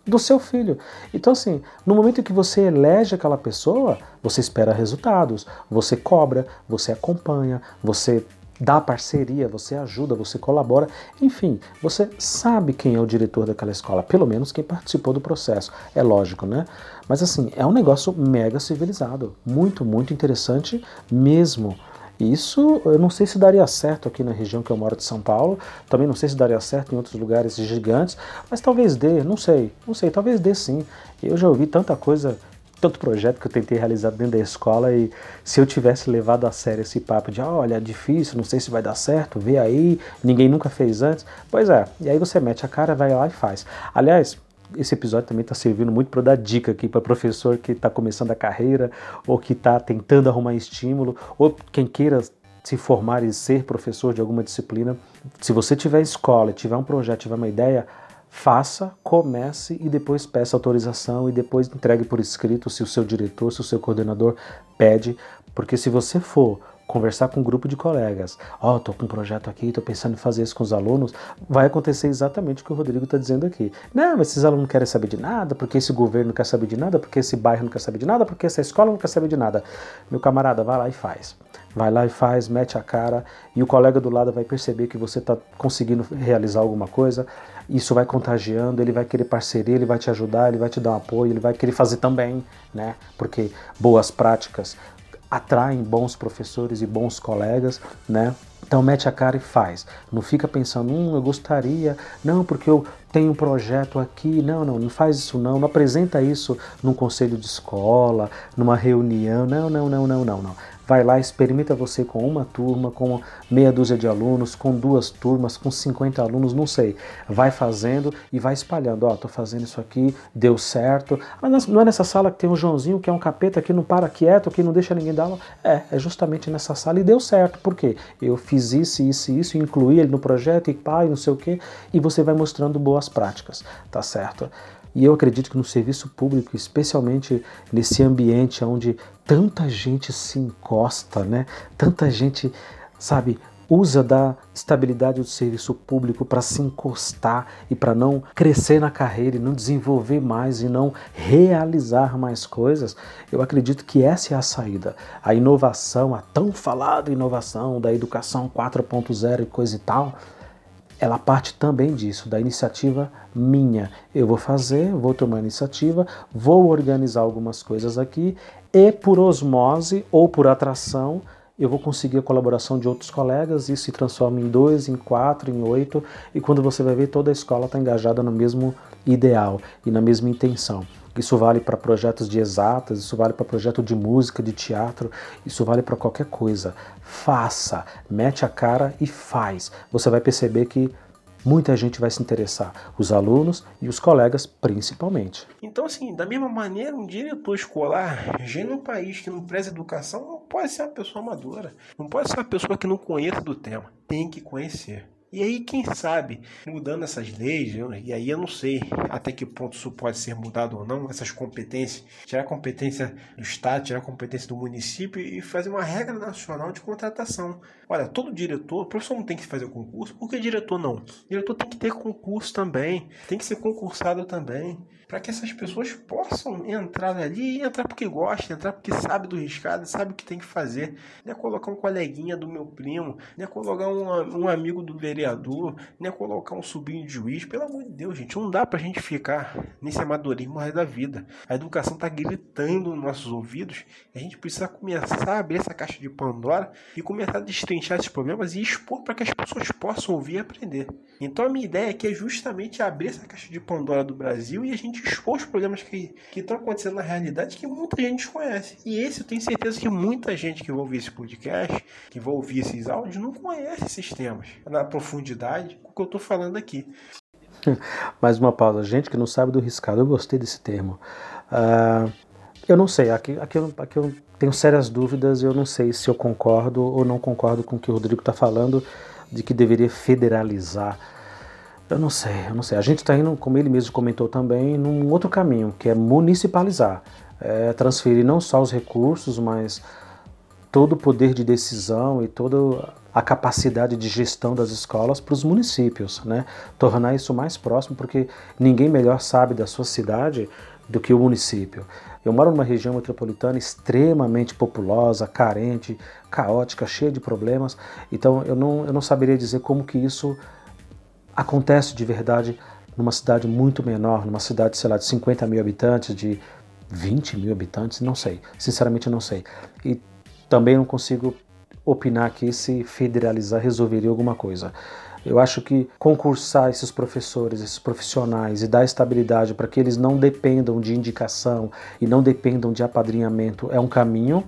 Do seu filho. Então, assim, no momento em que você elege aquela pessoa, você espera resultados, você cobra, você acompanha, você dá parceria, você ajuda, você colabora, enfim, você sabe quem é o diretor daquela escola, pelo menos quem participou do processo. É lógico, né? Mas assim, é um negócio mega civilizado, muito, muito interessante mesmo. Isso eu não sei se daria certo aqui na região que eu moro de São Paulo, também não sei se daria certo em outros lugares gigantes, mas talvez dê, não sei, não sei, talvez dê sim. Eu já ouvi tanta coisa tanto projeto que eu tentei realizar dentro da escola e se eu tivesse levado a sério esse papo de, ah, olha, é difícil, não sei se vai dar certo, vê aí, ninguém nunca fez antes. Pois é, e aí você mete a cara, vai lá e faz. Aliás, esse episódio também está servindo muito para dar dica aqui para professor que está começando a carreira ou que está tentando arrumar estímulo ou quem queira se formar e ser professor de alguma disciplina. Se você tiver escola, tiver um projeto, tiver uma ideia, faça, comece e depois peça autorização e depois entregue por escrito se o seu diretor, se o seu coordenador pede, porque se você for conversar com um grupo de colegas, ó, oh, tô com um projeto aqui, tô pensando em fazer isso com os alunos, vai acontecer exatamente o que o Rodrigo está dizendo aqui. Não, mas esses alunos não querem saber de nada, porque esse governo não quer saber de nada, porque esse bairro não quer saber de nada, porque essa escola não quer saber de nada. Meu camarada, vai lá e faz. Vai lá e faz, mete a cara, e o colega do lado vai perceber que você está conseguindo realizar alguma coisa, isso vai contagiando, ele vai querer parceria, ele vai te ajudar, ele vai te dar um apoio, ele vai querer fazer também, né? Porque boas práticas atraem bons professores e bons colegas, né? Então mete a cara e faz. Não fica pensando, hum, eu gostaria, não, porque eu tenho um projeto aqui. Não, não, não faz isso não. Não apresenta isso num conselho de escola, numa reunião. Não, não, não, não, não, não. Vai lá, experimenta você com uma turma, com meia dúzia de alunos, com duas turmas, com 50 alunos, não sei. Vai fazendo e vai espalhando. Ó, oh, tô fazendo isso aqui, deu certo. Mas não é nessa sala que tem um Joãozinho que é um capeta que não para quieto, que não deixa ninguém dar aula? É, é justamente nessa sala e deu certo. Por quê? Eu fiz isso, isso e isso, incluí ele no projeto e pai, não sei o quê, e você vai mostrando boas práticas, tá certo? E eu acredito que no serviço público, especialmente nesse ambiente onde tanta gente se encosta, né? Tanta gente, sabe, usa da estabilidade do serviço público para se encostar e para não crescer na carreira e não desenvolver mais e não realizar mais coisas, eu acredito que essa é a saída. A inovação, a tão falada inovação da educação 4.0 e coisa e tal, ela parte também disso, da iniciativa minha. Eu vou fazer, vou tomar iniciativa, vou organizar algumas coisas aqui e por osmose ou por atração eu vou conseguir a colaboração de outros colegas, isso se transforma em dois, em quatro, em oito, e quando você vai ver, toda a escola está engajada no mesmo ideal e na mesma intenção. Isso vale para projetos de exatas, isso vale para projeto de música, de teatro, isso vale para qualquer coisa. Faça, mete a cara e faz. Você vai perceber que muita gente vai se interessar, os alunos e os colegas principalmente. Então, assim, da mesma maneira, um diretor escolar, já num país que não preza educação, não pode ser uma pessoa amadora, não pode ser uma pessoa que não conheça do tema, tem que conhecer. E aí, quem sabe, mudando essas leis, e aí eu não sei até que ponto isso pode ser mudado ou não, essas competências, tirar a competência do Estado, tirar a competência do município e fazer uma regra nacional de contratação. Olha, todo diretor, o professor não tem que fazer concurso, por que diretor não? Diretor tem que ter concurso também, tem que ser concursado também para que essas pessoas possam entrar ali e entrar porque gosta, entrar porque sabe do riscado, sabe o que tem que fazer. Não é colocar um coleguinha do meu primo, não é colocar um, um amigo do vereador, não é colocar um sobrinho de juiz. Pelo amor de Deus, gente, não dá para a gente ficar nesse amadorismo da vida. A educação está gritando nos nossos ouvidos a gente precisa começar a abrir essa caixa de Pandora e começar a destrinchar esses problemas e expor para que as pessoas possam ouvir e aprender. Então a minha ideia aqui é justamente abrir essa caixa de Pandora do Brasil e a gente expor os problemas que estão acontecendo na realidade que muita gente conhece. E esse eu tenho certeza que muita gente que vai ouvir esse podcast, que vai ouvir esses áudios, não conhece esses temas na com o que eu estou falando aqui. Mais uma pausa. Gente que não sabe do riscado, eu gostei desse termo. Uh, eu não sei, aqui, aqui, eu, aqui eu tenho sérias dúvidas, eu não sei se eu concordo ou não concordo com o que o Rodrigo está falando, de que deveria federalizar Eu não sei, eu não sei. A gente está indo, como ele mesmo comentou também, num outro caminho, que é municipalizar. É transferir não só os recursos, mas todo o poder de decisão e toda a capacidade de gestão das escolas para os municípios, né? Tornar isso mais próximo, porque ninguém melhor sabe da sua cidade do que o município. Eu moro numa região metropolitana extremamente populosa, carente, caótica, cheia de problemas, então eu não, eu não saberia dizer como que isso acontece de verdade numa cidade muito menor, numa cidade, sei lá, de 50 mil habitantes, de 20 mil habitantes, não sei. Sinceramente, não sei. E também não consigo opinar aqui se federalizar resolveria alguma coisa. Eu acho que concursar esses professores, esses profissionais e dar estabilidade para que eles não dependam de indicação e não dependam de apadrinhamento é um caminho.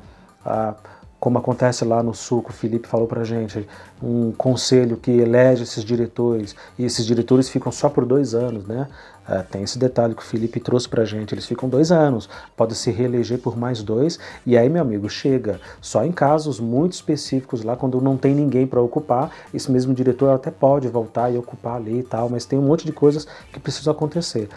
Ah, como acontece lá no Sul, que o Felipe falou para gente, um conselho que elege esses diretores, e esses diretores ficam só por dois anos, né? É, tem esse detalhe que o Felipe trouxe para gente, eles ficam dois anos, pode se reeleger por mais dois, e aí, meu amigo, chega. Só em casos muito específicos lá, quando não tem ninguém para ocupar, esse mesmo diretor até pode voltar e ocupar ali e tal, mas tem um monte de coisas que precisam acontecer.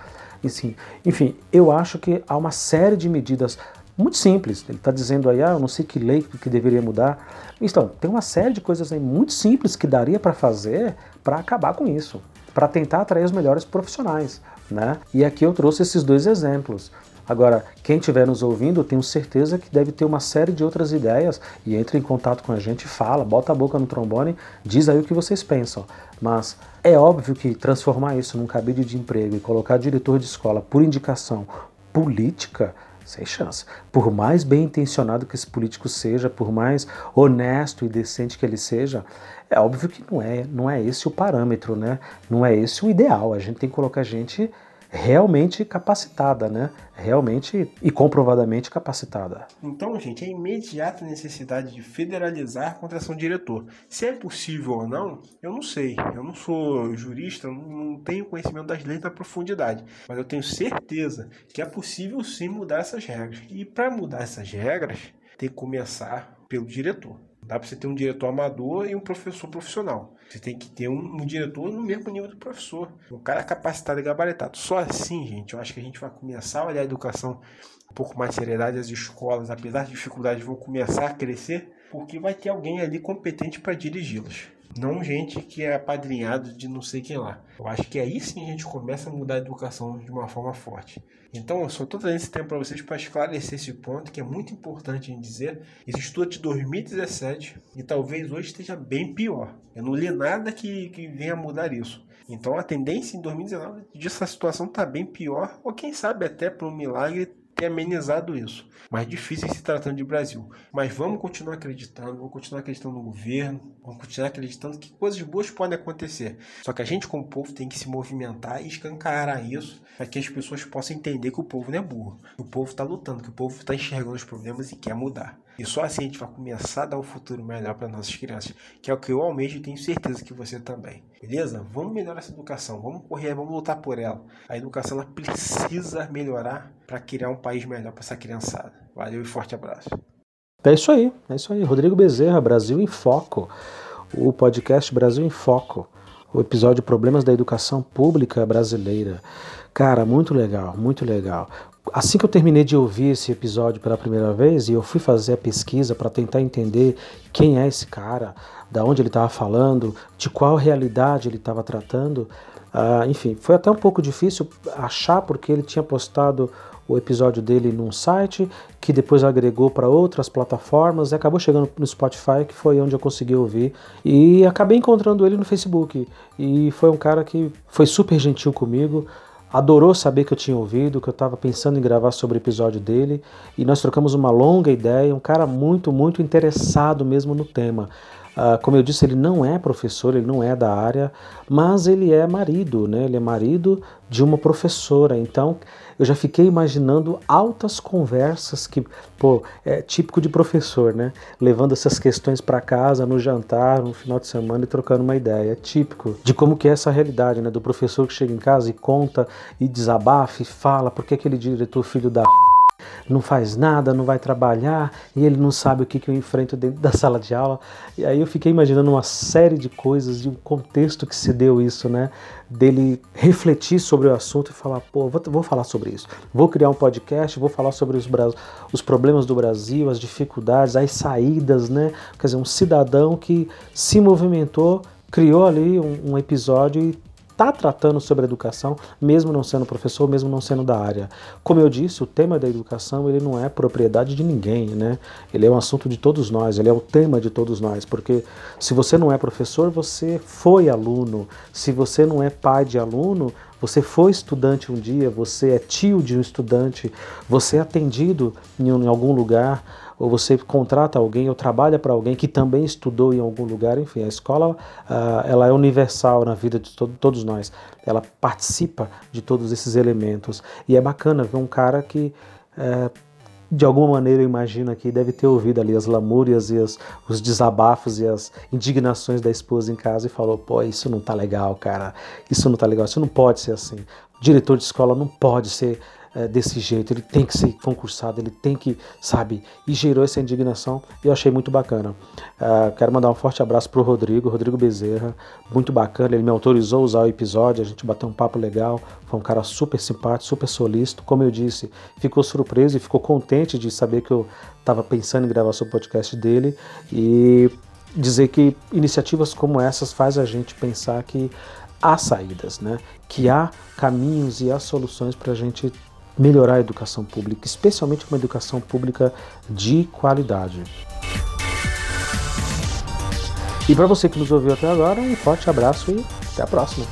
Enfim, enfim, eu acho que há uma série de medidas muito simples. Ele está dizendo aí, ah, eu não sei que lei que deveria mudar. Então, tem uma série de coisas aí muito simples que daria para fazer para acabar com isso, para tentar atrair os melhores profissionais. Né? E aqui eu trouxe esses dois exemplos. Agora, quem estiver nos ouvindo, tenho certeza que deve ter uma série de outras ideias e entre em contato com a gente, fala, bota a boca no trombone, diz aí o que vocês pensam. Mas é óbvio que transformar isso num cabide de emprego e colocar diretor de escola por indicação política sem chance. Por mais bem intencionado que esse político seja, por mais honesto e decente que ele seja, é óbvio que não é, não é esse o parâmetro, né? Não é esse o ideal. A gente tem que colocar gente realmente capacitada, né? Realmente e comprovadamente capacitada. Então, gente, é imediata necessidade de federalizar a contratação de diretor. Se é possível ou não, eu não sei. Eu não sou jurista, não tenho conhecimento das leis na profundidade, mas eu tenho certeza que é possível sim mudar essas regras. E para mudar essas regras, tem que começar pelo diretor. Dá para você ter um diretor amador e um professor profissional. Você tem que ter um, um, diretor no mesmo nível do professor. O cara é capacitado e gabaritado. Só assim, gente, eu acho que a gente vai começar a olhar a educação um pouco mais seriedade. As escolas, apesar de dificuldades, vão começar a crescer porque vai ter alguém ali competente para dirigi-las. Não gente que é apadrinhado de não sei quem lá. Eu acho que aí sim a gente começa a mudar a educação de uma forma forte. Então, eu só estou trazendo esse tempo para vocês para esclarecer esse ponto que é muito importante em dizer. Esse estudo de 2017 e talvez hoje esteja bem pior. Eu não li nada que, que venha mudar isso. Então, a tendência em 2019 dessa situação está bem pior, ou quem sabe até por um milagre ter amenizado isso. Mais difícil se tratando de Brasil. Mas vamos continuar acreditando, vamos continuar acreditando no governo, vamos continuar acreditando que coisas boas podem acontecer. Só que a gente, como povo, tem que se movimentar e escancarar isso para que as pessoas possam entender que o povo não é burro. Que o povo está lutando, que o povo está enxergando os problemas e quer mudar. E só assim a gente vai começar a dar um futuro melhor para nossas crianças, que é o que eu almejo e tenho certeza que você também. Beleza? Vamos melhorar essa educação, vamos correr, vamos lutar por ela. A educação ela precisa melhorar para criar um país melhor para essa criançada. Valeu e forte abraço. É isso aí, é isso aí. Rodrigo Bezerra, Brasil em Foco. O podcast Brasil em Foco. O episódio Problemas da Educação Pública Brasileira. Cara, muito legal, muito legal. Assim que eu terminei de ouvir esse episódio pela primeira vez e eu fui fazer a pesquisa para tentar entender quem é esse cara, da onde ele estava falando, de qual realidade ele estava tratando, uh, enfim, foi até um pouco difícil achar porque ele tinha postado o episódio dele num site que depois agregou para outras plataformas e acabou chegando no Spotify, que foi onde eu consegui ouvir. E acabei encontrando ele no Facebook. E foi um cara que foi super gentil comigo, adorou saber que eu tinha ouvido, que eu estava pensando em gravar sobre o episódio dele, e nós trocamos uma longa ideia, um cara muito, muito interessado mesmo no tema. Uh, como eu disse, ele não é professor, ele não é da área, mas ele é marido, né? Ele é marido de uma professora. Então, eu já fiquei imaginando altas conversas que, pô, é típico de professor, né? Levando essas questões para casa no jantar, no final de semana e trocando uma ideia. É típico de como que é essa realidade, né? Do professor que chega em casa e conta e desabafa e fala porque aquele diretor filho da não faz nada, não vai trabalhar e ele não sabe o que, que eu enfrento dentro da sala de aula. E aí eu fiquei imaginando uma série de coisas e o contexto que se deu isso, né? Dele refletir sobre o assunto e falar, pô, vou, vou falar sobre isso. Vou criar um podcast, vou falar sobre os, os problemas do Brasil, as dificuldades, as saídas, né? Quer dizer, um cidadão que se movimentou, criou ali um, um episódio e está tratando sobre educação, mesmo não sendo professor, mesmo não sendo da área. Como eu disse, o tema da educação ele não é propriedade de ninguém, né? Ele é um assunto de todos nós, ele é o tema de todos nós, porque se você não é professor, você foi aluno. Se você não é pai de aluno, você foi estudante um dia, você é tio de um estudante, você é atendido em algum lugar ou você contrata alguém ou trabalha para alguém que também estudou em algum lugar, enfim, a escola uh, ela é universal na vida de to todos nós, ela participa de todos esses elementos. E é bacana ver um cara que uh, de alguma maneira eu imagino que deve ter ouvido ali as lamúrias e as, os desabafos e as indignações da esposa em casa e falou, pô, isso não tá legal, cara, isso não tá legal, isso não pode ser assim. O diretor de escola não pode ser é, desse jeito, ele tem que ser concursado, ele tem que, sabe? E gerou essa indignação e eu achei muito bacana. Uh, quero mandar um forte abraço pro Rodrigo, Rodrigo Bezerra, muito bacana, ele me autorizou a usar o episódio, a gente bateu um papo legal, foi um cara super simpático, super solícito, como eu disse, ficou surpreso e ficou contente de saber que eu estava pensando em gravar sobre o podcast dele e dizer que iniciativas como essas faz a gente pensar que há saídas, né? Que há caminhos e há soluções para a gente melhorar a educação pública, especialmente uma educação pública de qualidade. E para você que nos ouviu até agora, um forte abraço e até a próxima.